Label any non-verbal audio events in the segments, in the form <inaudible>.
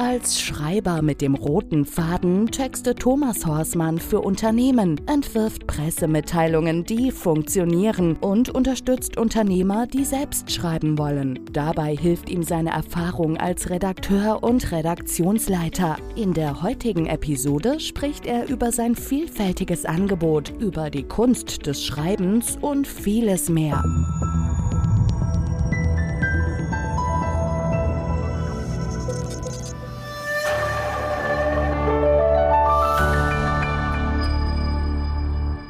Als Schreiber mit dem roten Faden textet Thomas Horsmann für Unternehmen, entwirft Pressemitteilungen, die funktionieren und unterstützt Unternehmer, die selbst schreiben wollen. Dabei hilft ihm seine Erfahrung als Redakteur und Redaktionsleiter. In der heutigen Episode spricht er über sein vielfältiges Angebot, über die Kunst des Schreibens und vieles mehr.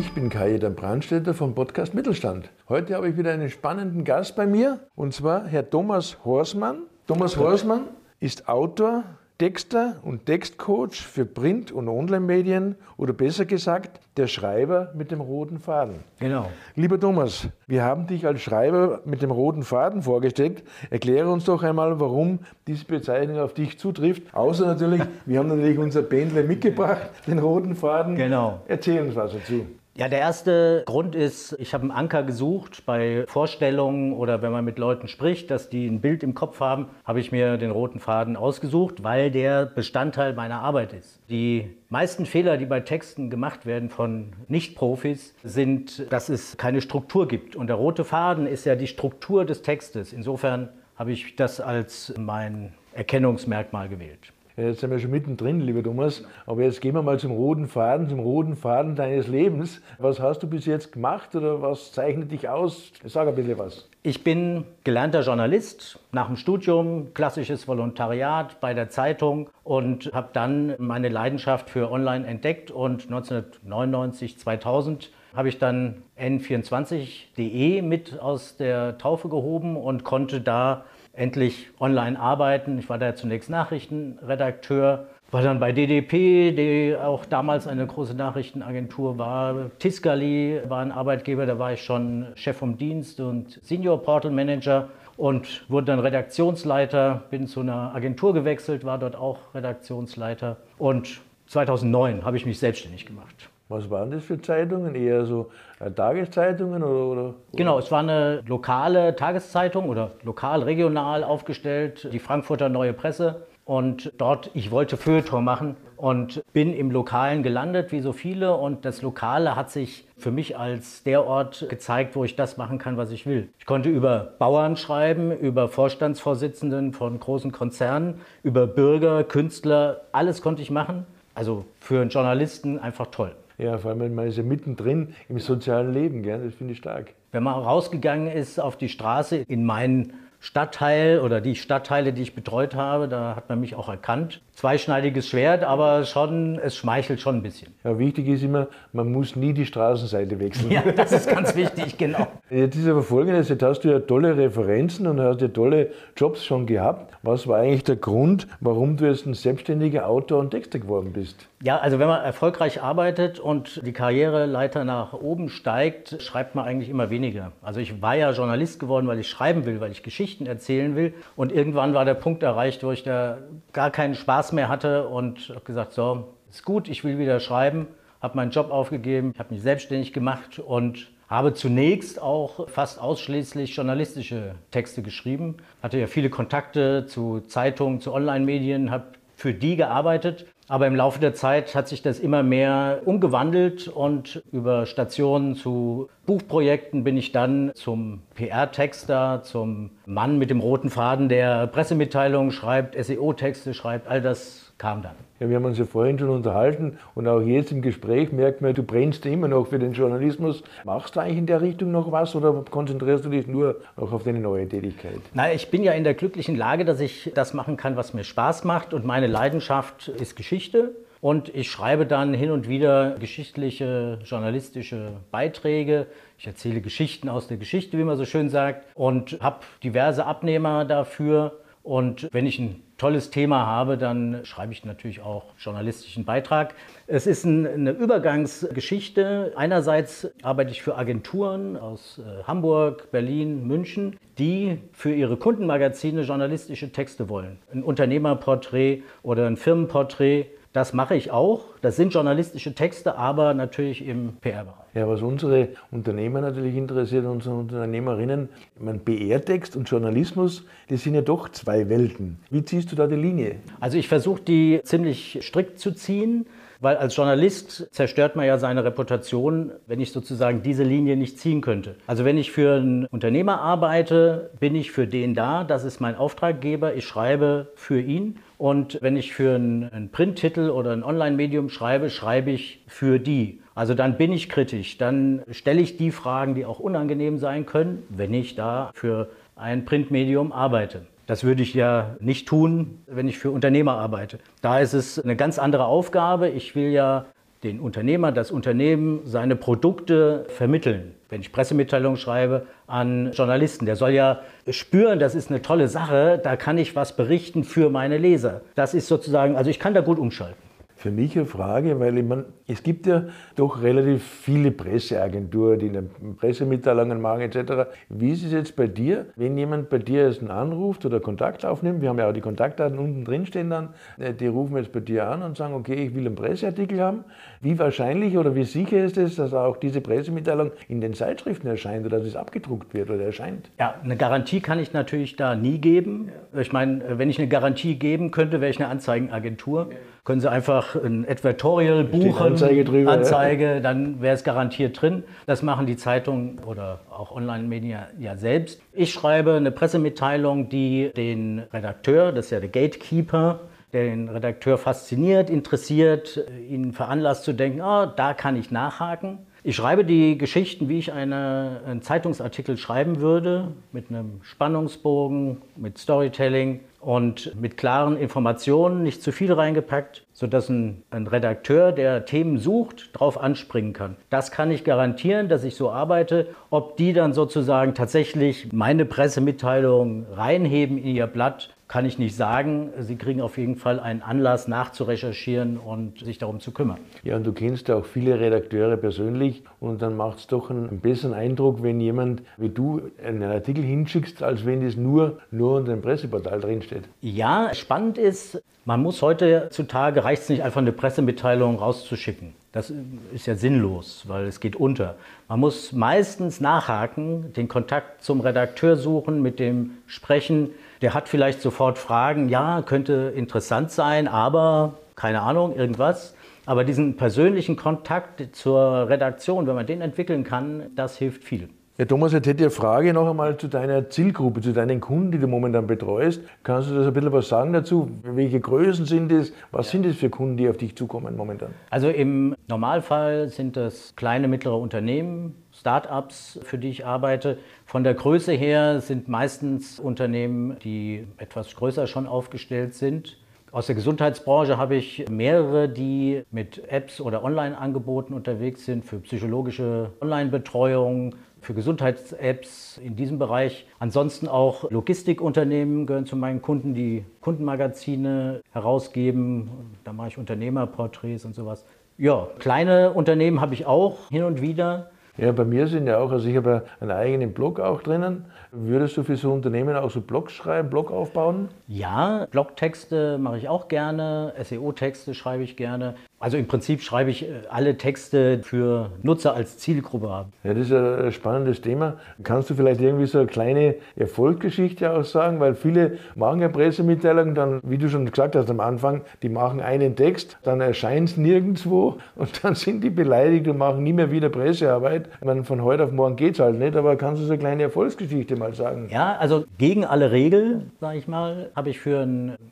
Ich bin Kai-Edan Brandstätter vom Podcast Mittelstand. Heute habe ich wieder einen spannenden Gast bei mir, und zwar Herr Thomas Horsmann. Thomas Horsmann ist Autor, Texter und Textcoach für Print- und Online-Medien oder besser gesagt, der Schreiber mit dem roten Faden. Genau. Lieber Thomas, wir haben dich als Schreiber mit dem roten Faden vorgestellt. Erkläre uns doch einmal, warum diese Bezeichnung auf dich zutrifft. Außer natürlich, wir haben natürlich unser Bändle mitgebracht, den roten Faden. Genau. Erzähl uns was dazu. Ja, der erste Grund ist, ich habe einen Anker gesucht bei Vorstellungen oder wenn man mit Leuten spricht, dass die ein Bild im Kopf haben, habe ich mir den roten Faden ausgesucht, weil der Bestandteil meiner Arbeit ist. Die meisten Fehler, die bei Texten gemacht werden von Nicht-Profis, sind, dass es keine Struktur gibt. Und der rote Faden ist ja die Struktur des Textes. Insofern habe ich das als mein Erkennungsmerkmal gewählt. Jetzt sind wir schon mittendrin, lieber Thomas. Aber jetzt gehen wir mal zum roten Faden, zum roten Faden deines Lebens. Was hast du bis jetzt gemacht oder was zeichnet dich aus? Sag ein bisschen was. Ich bin gelernter Journalist, nach dem Studium klassisches Volontariat bei der Zeitung und habe dann meine Leidenschaft für Online entdeckt und 1999, 2000 habe ich dann n24.de mit aus der Taufe gehoben und konnte da endlich online arbeiten. Ich war da zunächst Nachrichtenredakteur, war dann bei DDP, die auch damals eine große Nachrichtenagentur war. Tiscali war ein Arbeitgeber, da war ich schon Chef vom Dienst und Senior Portal Manager und wurde dann Redaktionsleiter, bin zu einer Agentur gewechselt, war dort auch Redaktionsleiter und 2009 habe ich mich selbstständig gemacht. Was waren das für Zeitungen? Eher so äh, Tageszeitungen oder, oder, Genau, es war eine lokale Tageszeitung oder lokal, regional aufgestellt, die Frankfurter Neue Presse. Und dort, ich wollte Feuilleton machen und bin im Lokalen gelandet, wie so viele. Und das Lokale hat sich für mich als der Ort gezeigt, wo ich das machen kann, was ich will. Ich konnte über Bauern schreiben, über Vorstandsvorsitzenden von großen Konzernen, über Bürger, Künstler, alles konnte ich machen. Also für einen Journalisten einfach toll. Ja, vor allem, man ist ja mittendrin im sozialen Leben, gell? das finde ich stark. Wenn man rausgegangen ist auf die Straße in meinen Stadtteil oder die Stadtteile, die ich betreut habe, da hat man mich auch erkannt. Zweischneidiges Schwert, aber schon, es schmeichelt schon ein bisschen. Ja, wichtig ist immer, man muss nie die Straßenseite wechseln. <laughs> Ja, das ist ganz wichtig, genau. Jetzt ist aber folgendes, jetzt hast du ja tolle Referenzen und hast ja tolle Jobs schon gehabt. Was war eigentlich der Grund, warum du jetzt ein selbstständiger Autor und Texter geworden bist? Ja, also wenn man erfolgreich arbeitet und die Karriereleiter nach oben steigt, schreibt man eigentlich immer weniger. Also ich war ja Journalist geworden, weil ich schreiben will, weil ich Geschichten erzählen will. Und irgendwann war der Punkt erreicht, wo ich da gar keinen Spaß mehr hatte und habe gesagt, so, ist gut, ich will wieder schreiben. Habe meinen Job aufgegeben, habe mich selbstständig gemacht und habe zunächst auch fast ausschließlich journalistische Texte geschrieben. Hatte ja viele Kontakte zu Zeitungen, zu Online-Medien, habe für die gearbeitet. Aber im Laufe der Zeit hat sich das immer mehr umgewandelt und über Stationen zu Buchprojekten bin ich dann zum PR-Texter, zum Mann mit dem roten Faden, der Pressemitteilungen schreibt, SEO-Texte schreibt, all das kam dann. Ja, wir haben uns ja vorhin schon unterhalten und auch jetzt im Gespräch merkt man, du brennst immer noch für den Journalismus. Machst du eigentlich in der Richtung noch was oder konzentrierst du dich nur noch auf deine neue Tätigkeit? Nein, ich bin ja in der glücklichen Lage, dass ich das machen kann, was mir Spaß macht und meine Leidenschaft ist Geschichte. Und ich schreibe dann hin und wieder geschichtliche, journalistische Beiträge. Ich erzähle Geschichten aus der Geschichte, wie man so schön sagt, und habe diverse Abnehmer dafür. Und wenn ich ein tolles Thema habe, dann schreibe ich natürlich auch journalistischen Beitrag. Es ist ein, eine Übergangsgeschichte. Einerseits arbeite ich für Agenturen aus äh, Hamburg, Berlin, München, die für ihre Kundenmagazine journalistische Texte wollen. Ein Unternehmerporträt oder ein Firmenporträt Das mache ich auch. Das sind journalistische Texte, aber natürlich im PR-Bereich. Ja, was unsere Unternehmer natürlich interessiert, unsere Unternehmerinnen, meine, PR-Text und Journalismus, das sind ja doch zwei Welten. Wie ziehst du da die Linie? Also ich versuche die ziemlich strikt zu ziehen. Weil als Journalist zerstört man ja seine Reputation, wenn ich sozusagen diese Linie nicht ziehen könnte. Also wenn ich für einen Unternehmer arbeite, bin ich für den da. Das ist mein Auftraggeber. Ich schreibe für ihn. Und wenn ich für einen Printtitel oder ein Online-Medium schreibe, schreibe ich für die. Also dann bin ich kritisch. Dann stelle ich die Fragen, die auch unangenehm sein können, wenn ich da für ein Printmedium arbeite. Das würde ich ja nicht tun, wenn ich für Unternehmer arbeite. Da ist es eine ganz andere Aufgabe. Ich will ja den Unternehmer, das Unternehmen, seine Produkte vermitteln. Wenn ich Pressemitteilungen schreibe an Journalisten, der soll ja spüren, das ist eine tolle Sache, da kann ich was berichten für meine Leser. Das ist sozusagen, also ich kann da gut umschalten für mich eine Frage, weil ich meine, es gibt ja doch relativ viele Presseagenturen, die Pressemitteilungen machen etc. Wie ist es jetzt bei dir, wenn jemand bei dir erst einen anruft oder Kontakt aufnimmt? Wir haben ja auch die Kontaktdaten unten drin stehen dann. Äh, die rufen jetzt bei dir an und sagen, okay, ich will einen Presseartikel haben. Wie wahrscheinlich oder wie sicher ist es, dass auch diese Pressemitteilung in den Zeitschriften erscheint oder dass es abgedruckt wird oder erscheint? Ja, eine Garantie kann ich natürlich da nie geben. Ich meine, wenn ich eine Garantie geben könnte, wäre ich eine Anzeigenagentur. Können Sie einfach ein Advertorial buchen, Anzeige, drüber, Anzeige ja. dann wäre es garantiert drin. Das machen die Zeitungen oder auch Online-Medien ja selbst. Ich schreibe eine Pressemitteilung, die den Redakteur, das ist ja der Gatekeeper, der den Redakteur fasziniert, interessiert, ihn veranlasst zu denken, oh, da kann ich nachhaken. Ich schreibe die Geschichten, wie ich eine, einen Zeitungsartikel schreiben würde, mit einem Spannungsbogen, mit Storytelling und mit klaren Informationen, nicht zu viel reingepackt, sodass ein, ein Redakteur, der Themen sucht, darauf anspringen kann. Das kann ich garantieren, dass ich so arbeite. Ob die dann sozusagen tatsächlich meine Pressemitteilung reinheben in ihr Blatt, kann ich nicht sagen. Sie kriegen auf jeden Fall einen Anlass nachzurecherchieren und sich darum zu kümmern. Ja, und du kennst auch viele Redakteure persönlich und dann macht es doch einen besseren Eindruck, wenn jemand wie du einen Artikel hinschickst, als wenn es nur, nur unter dem Presseportal drinsteht. Ja, spannend ist, man muss heutzutage, reicht es nicht einfach eine Pressemitteilung rauszuschicken. Das ist ja sinnlos, weil es geht unter. Man muss meistens nachhaken, den Kontakt zum Redakteur suchen, mit dem sprechen, der hat vielleicht sofort Fragen, ja, könnte interessant sein, aber keine Ahnung, irgendwas. Aber diesen persönlichen Kontakt zur Redaktion, wenn man den entwickeln kann, das hilft viel. Ja, Thomas, jetzt hätte ich eine Frage noch einmal zu deiner Zielgruppe, zu deinen Kunden, die du momentan betreust. Kannst du das ein bisschen was sagen dazu? Welche Größen sind es? Was ja. sind es für Kunden, die auf dich zukommen momentan? Also im Normalfall sind das kleine, mittlere Unternehmen, Start-ups, für die ich arbeite. Von der Größe her sind meistens Unternehmen, die etwas größer schon aufgestellt sind. Aus der Gesundheitsbranche habe ich mehrere, die mit Apps oder Online-Angeboten unterwegs sind für psychologische Online-Betreuung, für Gesundheits-Apps in diesem Bereich. Ansonsten auch Logistikunternehmen gehören zu meinen Kunden, die Kundenmagazine herausgeben. Da mache ich Unternehmerporträts und sowas. Ja, kleine Unternehmen habe ich auch hin und wieder. Ja, bei mir sind ja auch, also ich habe einen eigenen Blog auch drinnen. Würdest du für so Unternehmen auch so Blogs schreiben, Blog aufbauen? Ja, Blogtexte mache ich auch gerne, SEO-Texte schreibe ich gerne. Also im Prinzip schreibe ich äh, alle Texte für Nutzer als Zielgruppe haben. Ja, das ist ein spannendes Thema. Kannst du vielleicht irgendwie so eine kleine Erfolgsgeschichte auch sagen? Weil viele machen ja Pressemitteilungen, dann, wie du schon gesagt hast am Anfang, die machen einen Text, dann erscheint es nirgendwo <laughs> und dann sind die beleidigt und machen nie mehr wieder Pressearbeit. Ich meine, von heute auf morgen geht es halt nicht, aber kannst du so eine kleine Erfolgsgeschichte mal sagen? Ja, also gegen alle Regeln, sage ich mal, habe ich für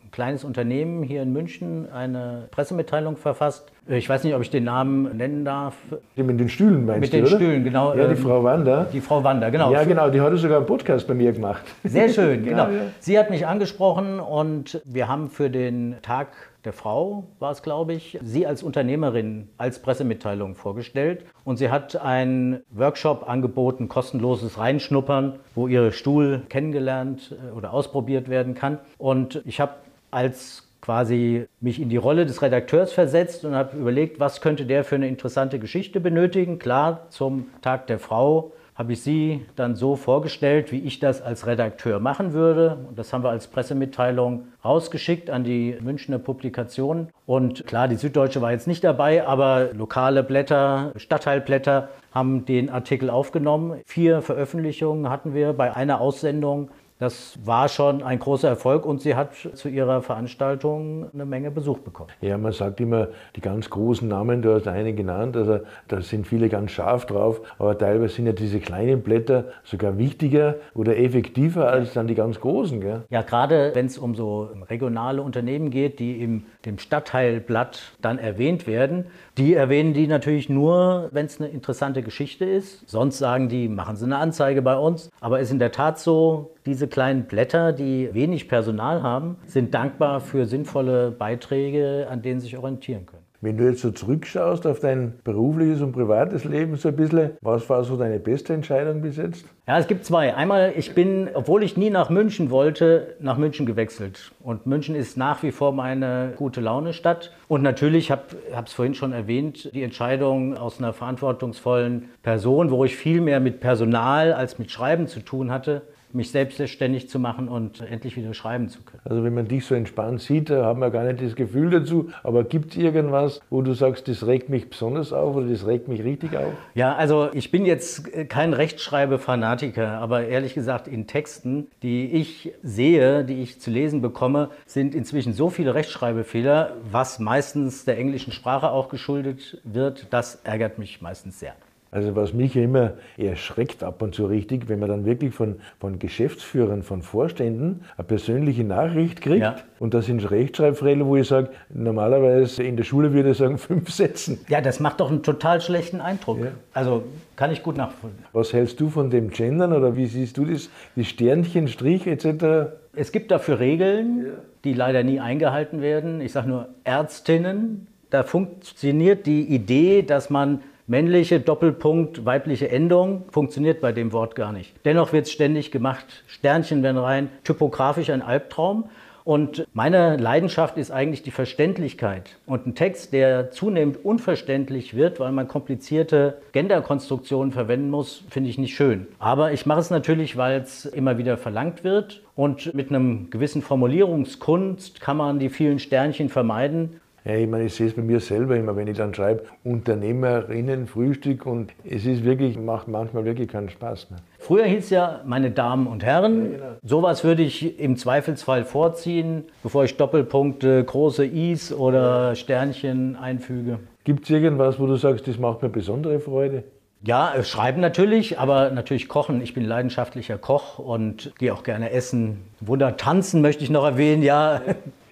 ein kleines Unternehmen hier in München eine Pressemitteilung verfasst. Ich weiß nicht, ob ich den Namen nennen darf. Die mit den Stühlen meinst mit du, Mit den Stühlen, genau. Ja, die ähm, Frau Wanda. Die Frau Wanda, genau. Ja, genau, die hatte sogar einen Podcast bei mir gemacht. Sehr schön, <laughs> genau. Ja, ja. Sie hat mich angesprochen und wir haben für den Tag der Frau, war es glaube ich, sie als Unternehmerin als Pressemitteilung vorgestellt. Und sie hat einen Workshop angeboten, kostenloses Reinschnuppern, wo ihr Stuhl kennengelernt äh, oder ausprobiert werden kann. Und ich habe als quasi mich in die Rolle des Redakteurs versetzt und habe überlegt, was könnte der für eine interessante Geschichte benötigen. Klar, zum Tag der Frau habe ich sie dann so vorgestellt, wie ich das als Redakteur machen würde. Und das haben wir als Pressemitteilung rausgeschickt an die Münchner Publikationen. Und klar, die Süddeutsche war jetzt nicht dabei, aber lokale Blätter, Stadtteilblätter haben den Artikel aufgenommen. Vier Veröffentlichungen hatten wir bei einer Aussendung. Das war schon ein großer Erfolg und sie hat zu ihrer Veranstaltung eine Menge Besuch bekommen. Ja, man sagt immer die ganz großen Namen, du hast einen genannt, also da sind viele ganz scharf drauf, aber teilweise sind ja diese kleinen Blätter sogar wichtiger oder effektiver als dann die ganz großen. Gell? Ja, gerade wenn es um so regionale Unternehmen geht, die im dem Stadtteilblatt dann erwähnt werden, die erwähnen die natürlich nur, wenn es eine interessante Geschichte ist. Sonst sagen die, machen Sie eine Anzeige bei uns. Aber es ist in der Tat so, diese kleinen Blätter, die wenig Personal haben, sind dankbar für sinnvolle Beiträge, an denen sie sich orientieren können. Wenn du jetzt so zurückschaust auf dein berufliches und privates Leben so ein bisschen, was war so deine beste Entscheidung bis jetzt? Ja, es gibt zwei. Einmal, ich bin, obwohl ich nie nach München wollte, nach München gewechselt. Und München ist nach wie vor meine gute Laune-Stadt. Und natürlich, ich habe es vorhin schon erwähnt, die Entscheidung aus einer verantwortungsvollen Person, wo ich viel mehr mit Personal als mit Schreiben zu tun hatte, mich selbstständig zu machen und endlich wieder schreiben zu können. Also wenn man dich so entspannt sieht, da hat man gar nicht das Gefühl dazu. Aber gibt es irgendwas, wo du sagst, das regt mich besonders auf oder das regt mich richtig auf? Ja, also ich bin jetzt kein Rechtschreibe-Fanatiker, aber ehrlich gesagt in Texten, die ich sehe, die ich zu lesen bekomme, sind inzwischen so viele Rechtschreibfehler, was meistens der englischen Sprache auch geschuldet wird. Das ärgert mich meistens sehr. Also was mich immer erschreckt ab und zu richtig, wenn man dann wirklich von, von Geschäftsführern, von Vorständen eine persönliche Nachricht kriegt ja. und das sind Rechtschreibfehler, wo ich sage, normalerweise in der Schule würde ich sagen <laughs> fünf Sätzen. Ja, das macht doch einen total schlechten Eindruck. Ja. Also kann ich gut nachvollziehen. Was hältst du von dem Gendern oder wie siehst du das? Die Sternchen, Strich etc.? Es gibt dafür Regeln, ja. die leider nie eingehalten werden. Ich sage nur Ärztinnen. Da funktioniert die Idee, dass man Männliche Doppelpunkt, weibliche Endung funktioniert bei dem Wort gar nicht. Dennoch wird es ständig gemacht. Sternchen werden rein, typografisch ein Albtraum. Und meine Leidenschaft ist eigentlich die Verständlichkeit. Und ein Text, der zunehmend unverständlich wird, weil man komplizierte Genderkonstruktionen verwenden muss, finde ich nicht schön. Aber ich mache es natürlich, weil es immer wieder verlangt wird. Und mit einem gewissen Formulierungskunst kann man die vielen Sternchen vermeiden ja, ich meine, ich sehe es bei mir selber immer, wenn ich dann schreibe, Unternehmerinnen, Frühstück und es ist wirklich, macht manchmal wirklich keinen Spaß mehr. Früher hieß es ja, meine Damen und Herren, ja, genau. sowas würde ich im Zweifelsfall vorziehen, bevor ich Doppelpunkte, große Is oder Sternchen einfüge. Gibt es irgendwas, wo du sagst, das macht mir besondere Freude? Ja, äh, schreiben natürlich, aber natürlich kochen. Ich bin leidenschaftlicher Koch und gehe auch gerne essen. Wunder tanzen möchte ich noch erwähnen, ja.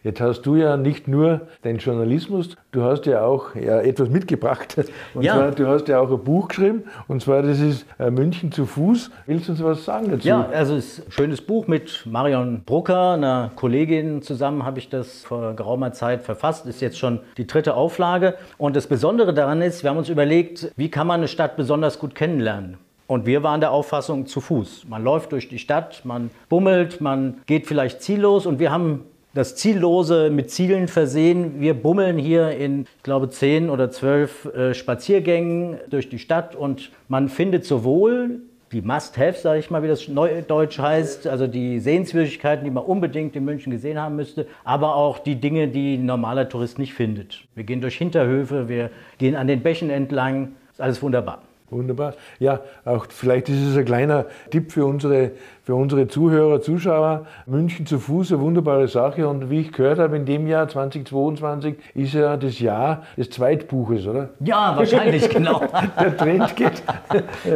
Jetzt hast du ja nicht nur den Journalismus, du hast ja auch ja, etwas mitgebracht. <laughs> Und ja. zwar, du hast ja auch ein Buch geschrieben, und zwar das ist äh, München zu Fuß. Willst du uns was sagen dazu? Ja, also es ist ein schönes Buch mit Marion Brucker, einer Kollegin zusammen habe ich das vor geraumer Zeit verfasst. Ist jetzt schon die dritte Auflage. Und das Besondere daran ist, wir haben uns überlegt, wie kann man eine Stadt besonders gut kennenlernen? Und wir waren der Auffassung zu Fuß. Man läuft durch die Stadt, man bummelt, man geht vielleicht ziellos und wir haben das Ziellose mit Zielen versehen. Wir bummeln hier in, ich glaube, zehn oder zwölf äh, Spaziergängen durch die Stadt und man findet sowohl die Must-Haves, sage ich mal, wie das Neudeutsch heißt, also die Sehenswürdigkeiten, die man unbedingt in München gesehen haben müsste, aber auch die Dinge, die ein normaler Tourist nicht findet. Wir gehen durch Hinterhöfe, wir gehen an den Bächen entlang, ist alles wunderbar. Wunderbar. Ja, auch vielleicht ist es ein kleiner Tipp für unsere, für unsere Zuhörer, Zuschauer. München zu Fuß, eine wunderbare Sache. Und wie ich gehört habe, in dem Jahr 2022 ist ja das Jahr des Zweitbuches, oder? Ja, wahrscheinlich, <laughs> genau. der Trend geht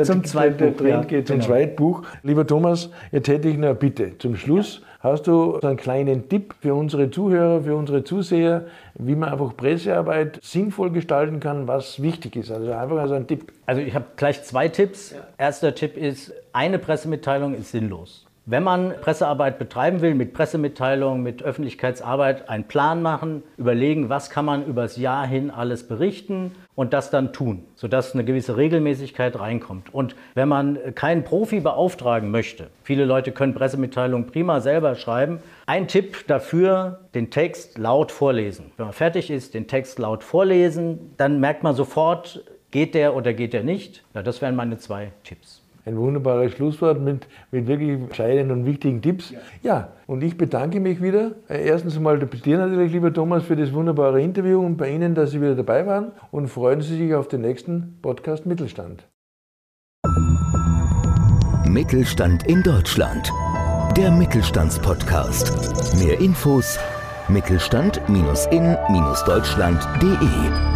zum Zweitbuch. Der Trend ja, geht zum genau. Zweitbuch. Lieber Thomas, jetzt hätte ich noch eine Bitte. Zum Schluss Hast du einen kleinen Tipp für unsere Zuhörer, für unsere Zuseher, wie man einfach Pressearbeit sinnvoll gestalten kann, was wichtig ist? Also einfach also ein Tipp. Also ich habe gleich zwei Tipps. Ja. Erster Tipp ist, eine Pressemitteilung ist sinnlos. Wenn man Pressearbeit betreiben will, mit Pressemitteilungen, mit Öffentlichkeitsarbeit, einen Plan machen, überlegen, was kann man übers Jahr hin alles berichten und das dann tun, sodass eine gewisse Regelmäßigkeit reinkommt. Und wenn man keinen Profi beauftragen möchte, viele Leute können Pressemitteilungen prima selber schreiben, ein Tipp dafür, den Text laut vorlesen. Wenn man fertig ist, den Text laut vorlesen, dann merkt man sofort, geht der oder geht der nicht. Ja, das wären meine zwei Tipps. Ein wunderbares Schlusswort mit, mit wirklich entscheidenden und wichtigen Tipps. Ja. ja, und ich bedanke mich wieder. Äh, erstens einmal bei dir natürlich, lieber Thomas, für das wunderbare Interview und bei Ihnen, dass Sie wieder dabei waren und freuen Sie sich auf den nächsten Podcast Mittelstand. Mittelstand in Deutschland. Der Mittelstandspodcast. Mehr Infos Mittelstand-in-deutschland.de